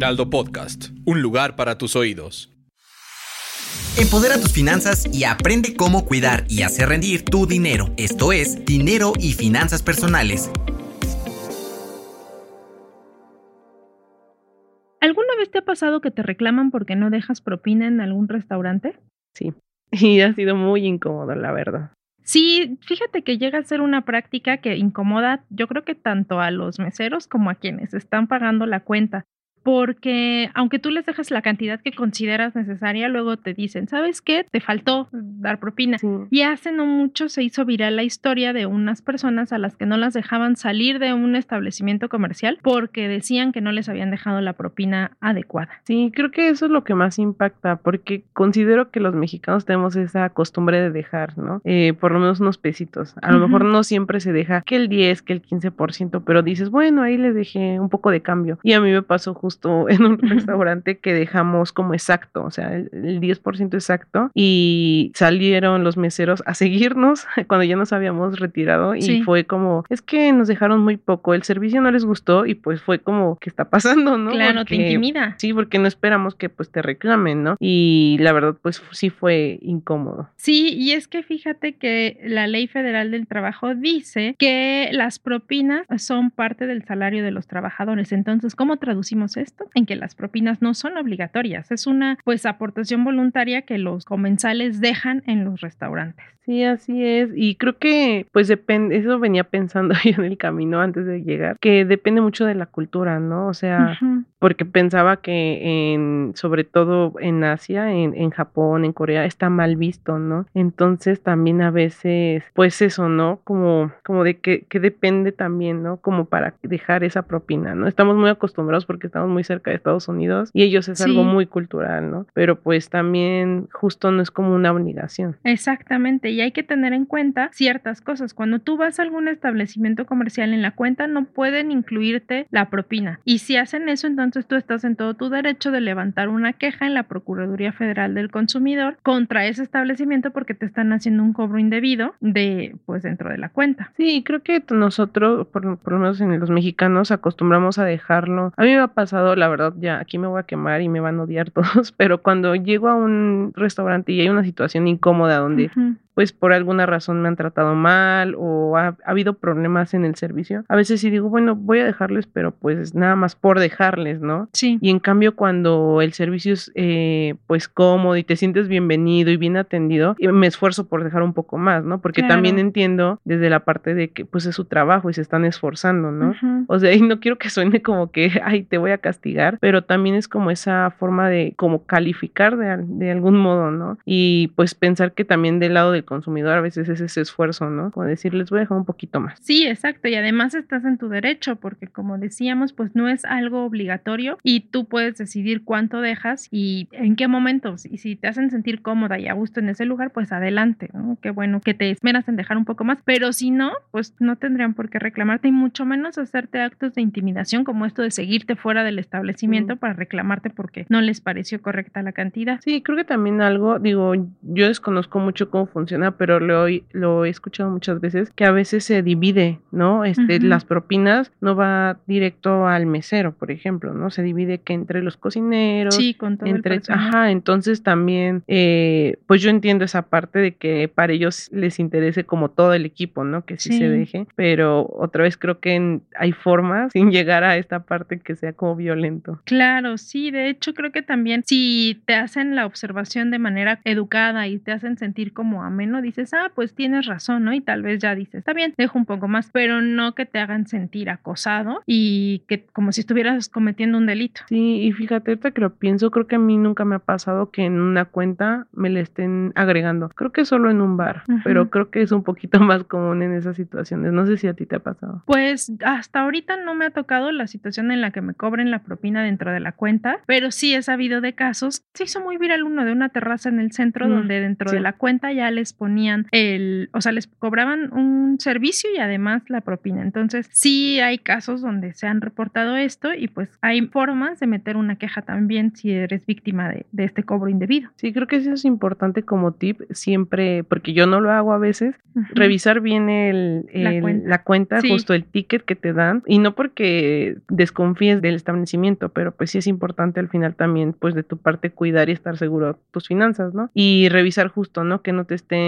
Heraldo Podcast, un lugar para tus oídos. Empodera tus finanzas y aprende cómo cuidar y hacer rendir tu dinero. Esto es Dinero y Finanzas Personales. ¿Alguna vez te ha pasado que te reclaman porque no dejas propina en algún restaurante? Sí, y ha sido muy incómodo, la verdad. Sí, fíjate que llega a ser una práctica que incomoda, yo creo que tanto a los meseros como a quienes están pagando la cuenta porque aunque tú les dejas la cantidad que consideras necesaria, luego te dicen, ¿sabes qué? Te faltó dar propina. Y hace no mucho se hizo viral la historia de unas personas a las que no las dejaban salir de un establecimiento comercial porque decían que no les habían dejado la propina adecuada. Sí, creo que eso es lo que más impacta, porque considero que los mexicanos tenemos esa costumbre de dejar, ¿no? Eh, por lo menos unos pesitos. A lo mejor no siempre se deja que el 10, que el 15%, pero dices, bueno, ahí les dejé un poco de cambio. Y a mí me pasó justo en un restaurante que dejamos como exacto, o sea, el, 10% exacto y salieron los meseros a seguirnos cuando ya nos habíamos retirado y fue como, es que nos dejaron muy poco, el servicio no les gustó y pues fue como, ¿qué está pasando, no? Claro, te intimida. Sí, porque no esperamos que pues te reclamen, ¿no? Y la verdad pues sí fue incómodo. Sí, y es que fíjate que la ley federal del trabajo dice que las propinas son parte del salario de los trabajadores. Entonces, ¿cómo traducimos esto? En que las propinas no son obligatorias, es una pues aportación voluntaria que los comensales dejan en los restaurantes. Sí, así es. Y creo que, pues depende, eso venía pensando yo en el camino antes de llegar, que depende mucho de la cultura, ¿no? O sea, porque pensaba que en, sobre todo en Asia, en, en Japón, en Corea, está mal visto, ¿no? Entonces también a veces, pues eso, ¿no? Como, como de que, que depende también, ¿no? Como para dejar esa propina, ¿no? Estamos muy acostumbrados porque estamos muy cerca de Estados Unidos y ellos es algo muy cultural, ¿no? Pero pues también justo no es como una obligación. Exactamente, y hay que tener en cuenta ciertas cosas. Cuando tú vas a algún establecimiento comercial en la cuenta no pueden incluirte la propina. Y si hacen eso, entonces tú estás en todo tu derecho de levantar una queja en la Procuraduría Federal del Consumidor contra ese establecimiento porque te están haciendo un cobro indebido de pues dentro de la cuenta. Sí, creo que nosotros, por, lo menos en los mexicanos, acostumbramos a dejarlo. A mí me ha pasado, la verdad, ya aquí me voy a quemar y me van a odiar todos, pero cuando llego a un restaurante y hay una situación incómoda donde pues por alguna razón me han tratado mal o ha, habido problemas en el servicio, a veces sí digo, bueno, voy a dejarles, pero pues nada más por dejarles, ¿no? Sí. Y en cambio cuando el servicio es eh, pues cómodo y te sientes bienvenido y bien atendido, me esfuerzo por dejar un poco más, ¿no? Porque también entiendo desde la parte de que pues es su trabajo y se están esforzando, ¿no? O sea, y no quiero que suene como que, ay, te voy a castigar, pero también es como esa forma de como calificar de, de algún modo, ¿no? Y pues pensar que también del lado del consumidor a veces es ese esfuerzo, ¿no? Como decirles voy a dejar un poquito más. Sí, exacto. Y además estás en tu derecho porque como decíamos, pues no es algo obligatorio y tú puedes decidir cuánto dejas y en qué momentos. Y si te hacen sentir cómoda y a gusto en ese lugar, pues adelante, ¿no? Qué bueno que te esperas en dejar un poco más. Pero si no, pues no tendrían por qué reclamarte y mucho menos hacerte actos de intimidación como esto de seguirte fuera del establecimiento para reclamarte porque no les pareció correcta la cantidad. Sí, creo que también algo, digo, yo desconozco mucho cómo funciona pero lo, lo he escuchado muchas veces, que a veces se divide, ¿no? Este, Las propinas no va directo al mesero, por ejemplo, ¿no? Se divide que entre los cocineros, sí, con todo entre, ajá, entonces también, eh, pues yo entiendo esa parte de que para ellos les interese como todo el equipo, ¿no? Que sí, se deje, pero otra vez creo que hay formas sin llegar a esta parte que sea como violento. Claro, sí, de hecho creo que también si te hacen la observación de manera educada y te hacen sentir como a ameno, dices, ah, pues tienes razón, ¿no? Y tal vez ya dices, está bien, dejo un poco más, pero no que te hagan sentir acosado y que como si estuvieras cometiendo un delito. Sí, y fíjate, ahorita que lo pienso, creo que a mí nunca me ha pasado que en una cuenta me le estén agregando. Creo que solo en un bar, pero creo que es un poquito más común en esas situaciones. No sé si a ti te ha pasado. Pues hasta ahorita no me ha tocado la situación en la que me cobren la propina dentro de la cuenta, pero sí he sabido de casos. Se hizo muy viral uno de una terraza en el centro donde dentro de la cuenta ya les ponían el, o sea, les cobraban un servicio y además la propina. Entonces, sí hay casos donde se han reportado esto y pues hay formas de meter una queja también si eres víctima de, este cobro indebido. Sí, creo que eso es importante como tip siempre, porque yo no lo hago a veces, revisar bien el, la cuenta, justo el ticket que te dan y no porque desconfíes del establecimiento, pero pues sí es importante al final también pues de tu parte cuidar y estar seguro de tus finanzas, ¿no? Y revisar justo, ¿no? Que no te estén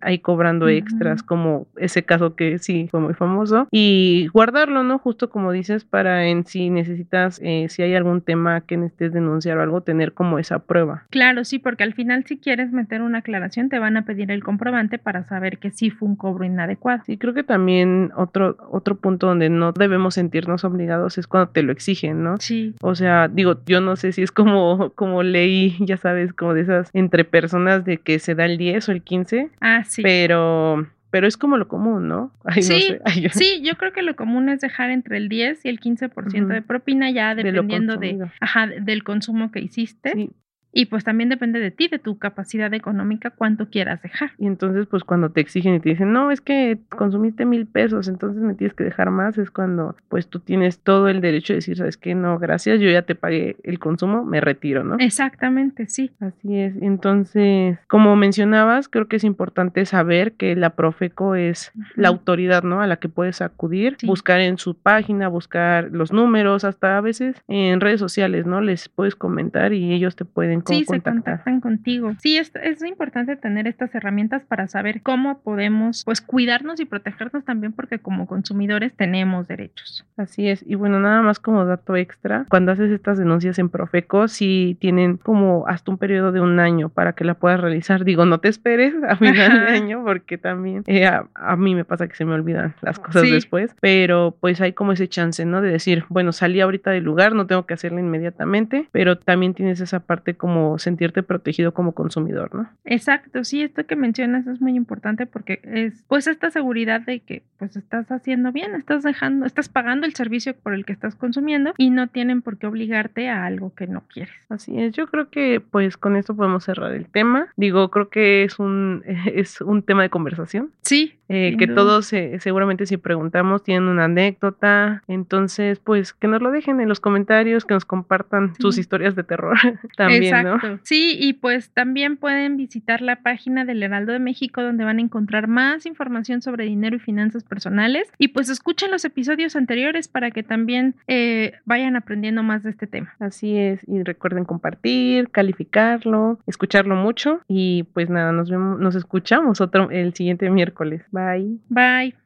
ahí cobrando extras como ese caso que sí fue muy famoso y guardarlo, ¿no? Justo como dices para en si necesitas, eh, si hay algún tema que necesites denunciar o algo, tener como esa prueba. Claro, sí, porque al final si quieres meter una aclaración te van a pedir el comprobante para saber que sí fue un cobro inadecuado. Sí, creo que también otro, otro punto donde no debemos sentirnos obligados es cuando te lo exigen, ¿no? Sí. O sea, digo, yo no sé si es como, como leí, ya sabes, como de esas entre personas de que se da el 10 o el 15. Ah, sí. Pero pero es como lo común, ¿no? sí, yo... sí, yo creo que lo común es dejar entre el 10 y el 15% de propina ya dependiendo de, ajá, del consumo que hiciste. Sí. Y pues también depende de ti, de tu capacidad económica, cuánto quieras dejar. Y entonces, pues cuando te exigen y te dicen, no, es que consumiste mil pesos, entonces me tienes que dejar más, es cuando pues tú tienes todo el derecho de decir, sabes que no, gracias, yo ya te pagué el consumo, me retiro, ¿no? Exactamente, sí. Así es. Entonces, como mencionabas, creo que es importante saber que la Profeco es la autoridad, ¿no? A la que puedes acudir, buscar en su página, buscar los números, hasta a veces en redes sociales, ¿no? Les puedes comentar y ellos te pueden sí, se contactan contigo. Sí, es, es importante tener estas herramientas para saber cómo podemos pues cuidarnos y protegernos también porque como consumidores tenemos derechos. Así es. Y bueno, nada más como dato extra, cuando haces estas denuncias en Profeco, sí tienen como hasta un periodo de un año para que la puedas realizar. Digo, no te esperes a final de año porque también eh, a, mí me pasa que se me olvidan las cosas después, pero pues hay como ese chance, ¿no? De decir, bueno, salí ahorita del lugar, no tengo que hacerlo inmediatamente, pero también tienes esa parte como sentirte protegido como consumidor, ¿no? Exacto, sí, esto que mencionas es muy importante porque es pues esta seguridad de que pues estás haciendo bien, estás dejando, estás pagando el servicio por el que estás consumiendo y no tienen por qué obligarte a algo que no quieres. Así es, yo creo que pues con esto podemos cerrar el tema. Digo, creo que es un es un tema de conversación. Sí. Eh, que todos seguramente si preguntamos tienen una anécdota, entonces pues que nos lo dejen en los comentarios, que nos compartan sus historias de terror también, Sí, y pues también pueden visitar la página del Heraldo de México donde van a encontrar más información sobre dinero y finanzas personales. Y pues escuchen los episodios anteriores para que también eh, vayan aprendiendo más de este tema. Así es, y recuerden compartir, calificarlo, escucharlo mucho. Y pues nada, nos vemos, nos escuchamos otro el siguiente miércoles. Bye. Bye.